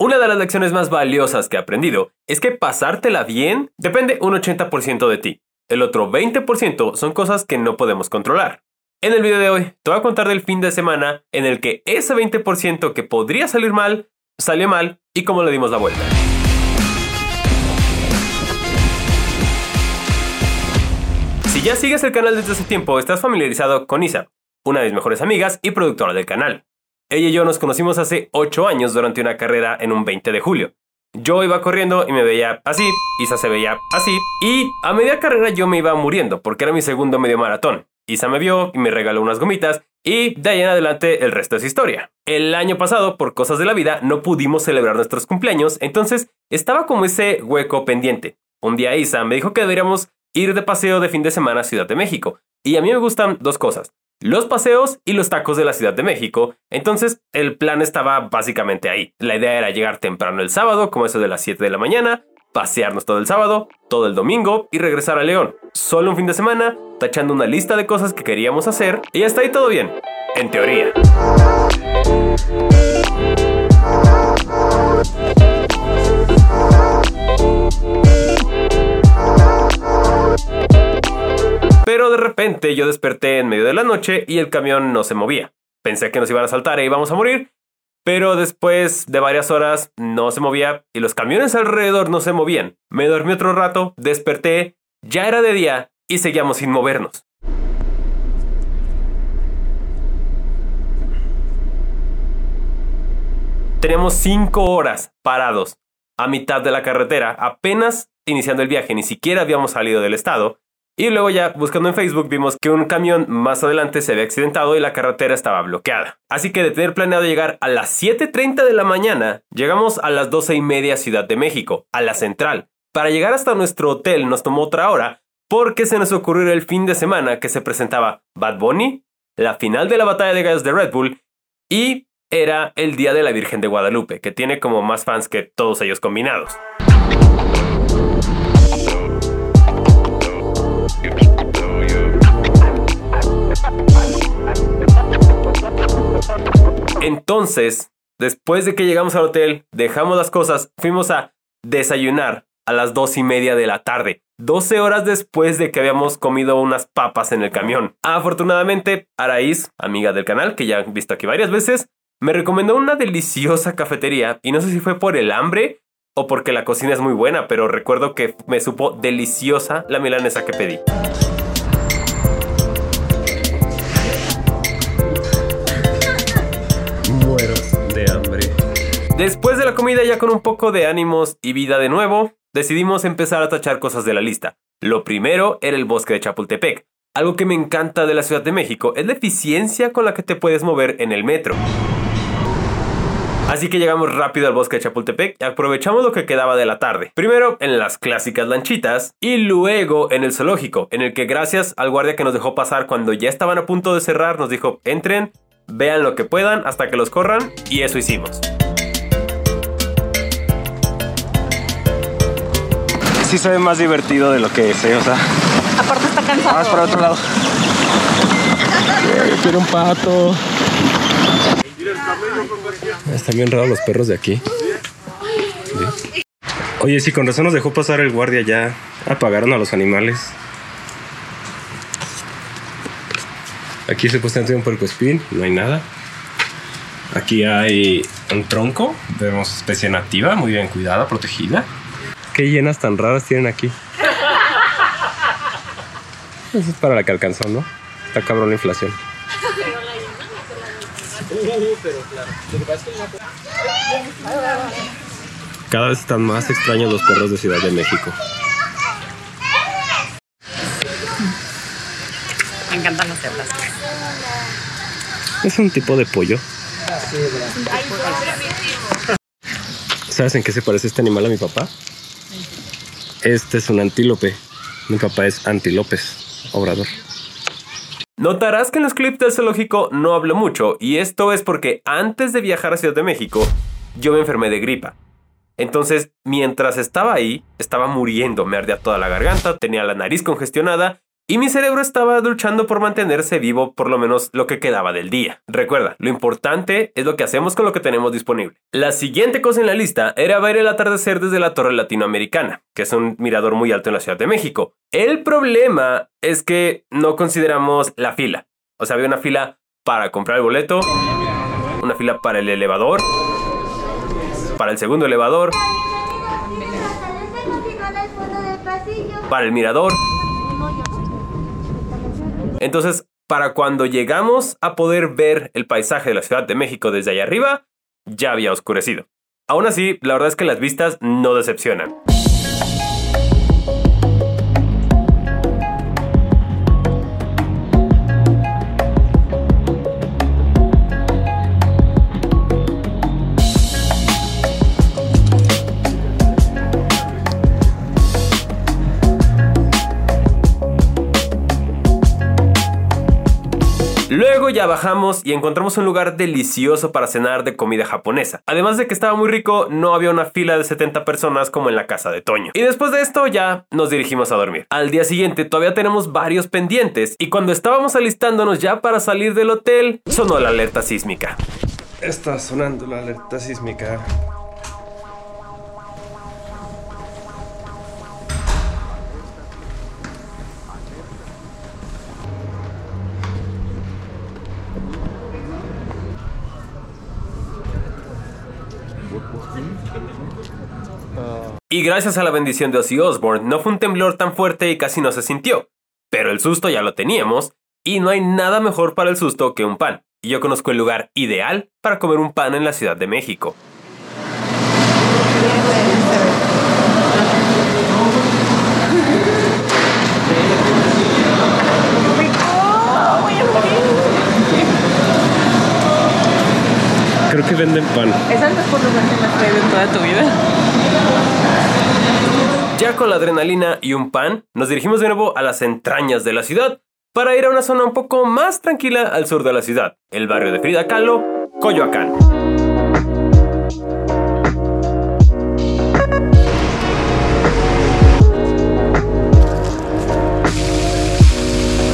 Una de las lecciones más valiosas que he aprendido es que pasártela bien depende un 80% de ti. El otro 20% son cosas que no podemos controlar. En el video de hoy te voy a contar del fin de semana en el que ese 20% que podría salir mal, salió mal y cómo le dimos la vuelta. Si ya sigues el canal desde hace tiempo, estás familiarizado con Isa, una de mis mejores amigas y productora del canal. Ella y yo nos conocimos hace 8 años durante una carrera en un 20 de julio. Yo iba corriendo y me veía así, Isa se veía así, y a media carrera yo me iba muriendo porque era mi segundo medio maratón. Isa me vio y me regaló unas gomitas y de ahí en adelante el resto es historia. El año pasado, por cosas de la vida, no pudimos celebrar nuestros cumpleaños, entonces estaba como ese hueco pendiente. Un día Isa me dijo que deberíamos ir de paseo de fin de semana a Ciudad de México. Y a mí me gustan dos cosas, los paseos y los tacos de la Ciudad de México. Entonces el plan estaba básicamente ahí. La idea era llegar temprano el sábado, como eso de las 7 de la mañana, pasearnos todo el sábado, todo el domingo y regresar a León. Solo un fin de semana, tachando una lista de cosas que queríamos hacer y hasta ahí todo bien. En teoría. Pero de repente yo desperté en medio de la noche y el camión no se movía. Pensé que nos iban a saltar e íbamos a morir, pero después de varias horas no se movía y los camiones alrededor no se movían. Me dormí otro rato, desperté, ya era de día y seguíamos sin movernos. Teníamos cinco horas parados a mitad de la carretera, apenas iniciando el viaje, ni siquiera habíamos salido del estado, y luego ya buscando en Facebook vimos que un camión más adelante se había accidentado y la carretera estaba bloqueada. Así que de tener planeado llegar a las 7.30 de la mañana, llegamos a las 12 y media Ciudad de México, a la central. Para llegar hasta nuestro hotel nos tomó otra hora porque se nos ocurrió el fin de semana que se presentaba Bad Bunny, la final de la batalla de gallos de Red Bull y era el Día de la Virgen de Guadalupe, que tiene como más fans que todos ellos combinados. Entonces, después de que llegamos al hotel, dejamos las cosas, fuimos a desayunar a las dos y media de la tarde, 12 horas después de que habíamos comido unas papas en el camión. Afortunadamente, Araíz, amiga del canal, que ya han visto aquí varias veces, me recomendó una deliciosa cafetería y no sé si fue por el hambre o porque la cocina es muy buena, pero recuerdo que me supo deliciosa la milanesa que pedí. Después de la comida ya con un poco de ánimos y vida de nuevo, decidimos empezar a tachar cosas de la lista. Lo primero era el bosque de Chapultepec. Algo que me encanta de la Ciudad de México es la eficiencia con la que te puedes mover en el metro. Así que llegamos rápido al bosque de Chapultepec y aprovechamos lo que quedaba de la tarde. Primero en las clásicas lanchitas y luego en el zoológico, en el que gracias al guardia que nos dejó pasar cuando ya estaban a punto de cerrar, nos dijo entren, vean lo que puedan hasta que los corran y eso hicimos. Sí se ve más divertido de lo que es, o sea. Aparte está cansado. Vamos para otro lado. quiero un pato. Están bien raros los perros de aquí. Oye, si con razón nos dejó pasar el guardia ya. Apagaron a los animales. Aquí supuestamente hay un puerco espín, no hay nada. Aquí hay un tronco, vemos especie nativa, muy bien cuidada, protegida. Qué llenas tan raras tienen aquí. Eso es para la que alcanzó, ¿no? Está cabrón la inflación. Cada vez están más extraños los perros de Ciudad de México. Me encantan los perros. Es un tipo de pollo. ¿Sabes en qué se parece este animal a mi papá? Este es un antílope. Mi papá es antílopes, obrador. Notarás que en los clips del zoológico no hablo mucho, y esto es porque antes de viajar a Ciudad de México, yo me enfermé de gripa. Entonces, mientras estaba ahí, estaba muriendo, me ardía toda la garganta, tenía la nariz congestionada y mi cerebro estaba luchando por mantenerse vivo por lo menos lo que quedaba del día. Recuerda, lo importante es lo que hacemos con lo que tenemos disponible. La siguiente cosa en la lista era ver el atardecer desde la Torre Latinoamericana, que es un mirador muy alto en la Ciudad de México. El problema es que no consideramos la fila. O sea, había una fila para comprar el boleto, una fila para el elevador, para el segundo elevador, para el mirador. Entonces, para cuando llegamos a poder ver el paisaje de la Ciudad de México desde allá arriba, ya había oscurecido. Aún así, la verdad es que las vistas no decepcionan. Ya bajamos y encontramos un lugar delicioso para cenar de comida japonesa. Además de que estaba muy rico, no había una fila de 70 personas como en la casa de Toño. Y después de esto ya nos dirigimos a dormir. Al día siguiente todavía tenemos varios pendientes y cuando estábamos alistándonos ya para salir del hotel, sonó la alerta sísmica. Está sonando la alerta sísmica. Y gracias a la bendición de Ozzy Osbourne, no fue un temblor tan fuerte y casi no se sintió. Pero el susto ya lo teníamos, y no hay nada mejor para el susto que un pan. Y yo conozco el lugar ideal para comer un pan en la Ciudad de México. Creo que venden pan. ¿Es el mejor lugar que me has traído en toda tu vida? Ya con la adrenalina y un pan, nos dirigimos de nuevo a las entrañas de la ciudad para ir a una zona un poco más tranquila al sur de la ciudad, el barrio de Frida Kahlo, Coyoacán.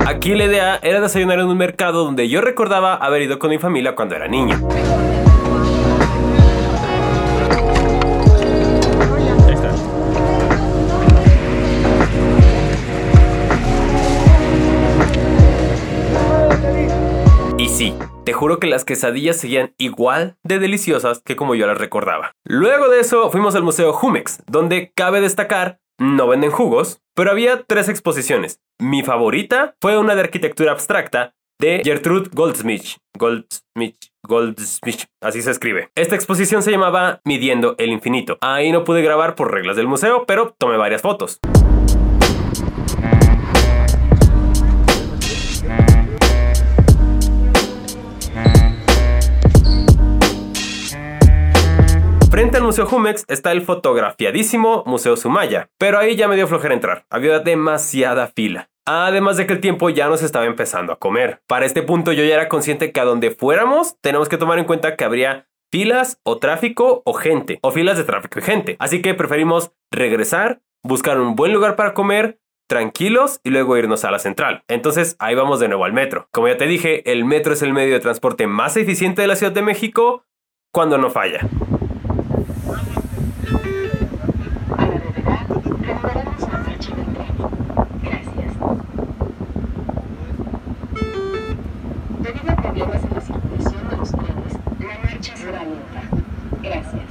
Aquí la idea era desayunar en un mercado donde yo recordaba haber ido con mi familia cuando era niño. Juro que las quesadillas seguían igual de deliciosas que como yo las recordaba. Luego de eso fuimos al Museo Jumex, donde cabe destacar, no venden jugos, pero había tres exposiciones. Mi favorita fue una de arquitectura abstracta de Gertrude Goldsmith. Goldsmith, Goldsmith, así se escribe. Esta exposición se llamaba Midiendo el Infinito. Ahí no pude grabar por reglas del museo, pero tomé varias fotos. Museo Jumex está el fotografiadísimo Museo Sumaya, pero ahí ya me dio flojera entrar, había demasiada fila. Además de que el tiempo ya nos estaba empezando a comer. Para este punto yo ya era consciente que a donde fuéramos tenemos que tomar en cuenta que habría filas o tráfico o gente, o filas de tráfico y gente. Así que preferimos regresar, buscar un buen lugar para comer, tranquilos y luego irnos a la central. Entonces ahí vamos de nuevo al metro. Como ya te dije, el metro es el medio de transporte más eficiente de la Ciudad de México cuando no falla. Debido a problemas en la circulación de los trenes, la marcha será lenta. Gracias.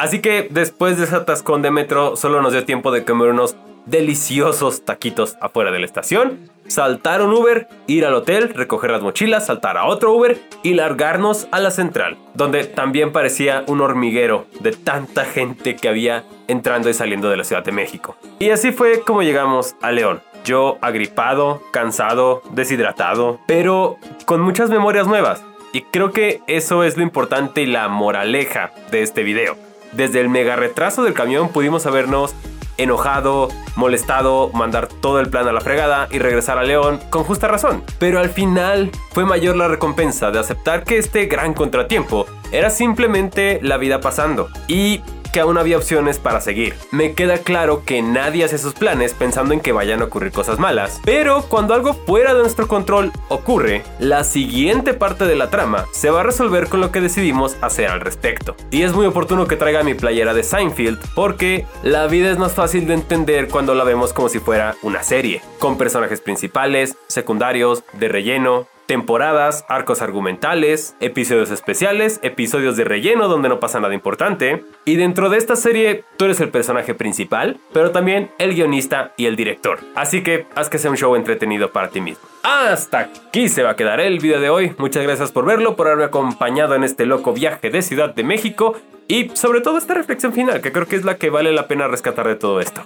Así que después de ese atascón de metro, solo nos dio tiempo de comer unos deliciosos taquitos afuera de la estación, saltar un Uber, ir al hotel, recoger las mochilas, saltar a otro Uber y largarnos a la central, donde también parecía un hormiguero de tanta gente que había entrando y saliendo de la Ciudad de México. Y así fue como llegamos a León. Yo agripado, cansado, deshidratado, pero con muchas memorias nuevas. Y creo que eso es lo importante y la moraleja de este video. Desde el mega retraso del camión pudimos habernos enojado, molestado, mandar todo el plan a la fregada y regresar a León con justa razón. Pero al final fue mayor la recompensa de aceptar que este gran contratiempo era simplemente la vida pasando. Y que aún había opciones para seguir. Me queda claro que nadie hace sus planes pensando en que vayan a ocurrir cosas malas, pero cuando algo fuera de nuestro control ocurre, la siguiente parte de la trama se va a resolver con lo que decidimos hacer al respecto. Y es muy oportuno que traiga mi playera de Seinfeld porque la vida es más fácil de entender cuando la vemos como si fuera una serie, con personajes principales, secundarios, de relleno, temporadas, arcos argumentales, episodios especiales, episodios de relleno donde no pasa nada importante. Y dentro de esta serie, tú eres el personaje principal, pero también el guionista y el director. Así que haz que sea un show entretenido para ti mismo. Hasta aquí se va a quedar el video de hoy. Muchas gracias por verlo, por haberme acompañado en este loco viaje de Ciudad de México y sobre todo esta reflexión final, que creo que es la que vale la pena rescatar de todo esto.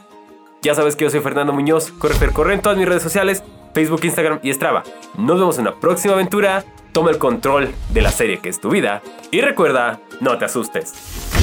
Ya sabes que yo soy Fernando Muñoz, corre corre en todas mis redes sociales, Facebook, Instagram y Strava. Nos vemos en una próxima aventura. Toma el control de la serie que es tu vida y recuerda, no te asustes.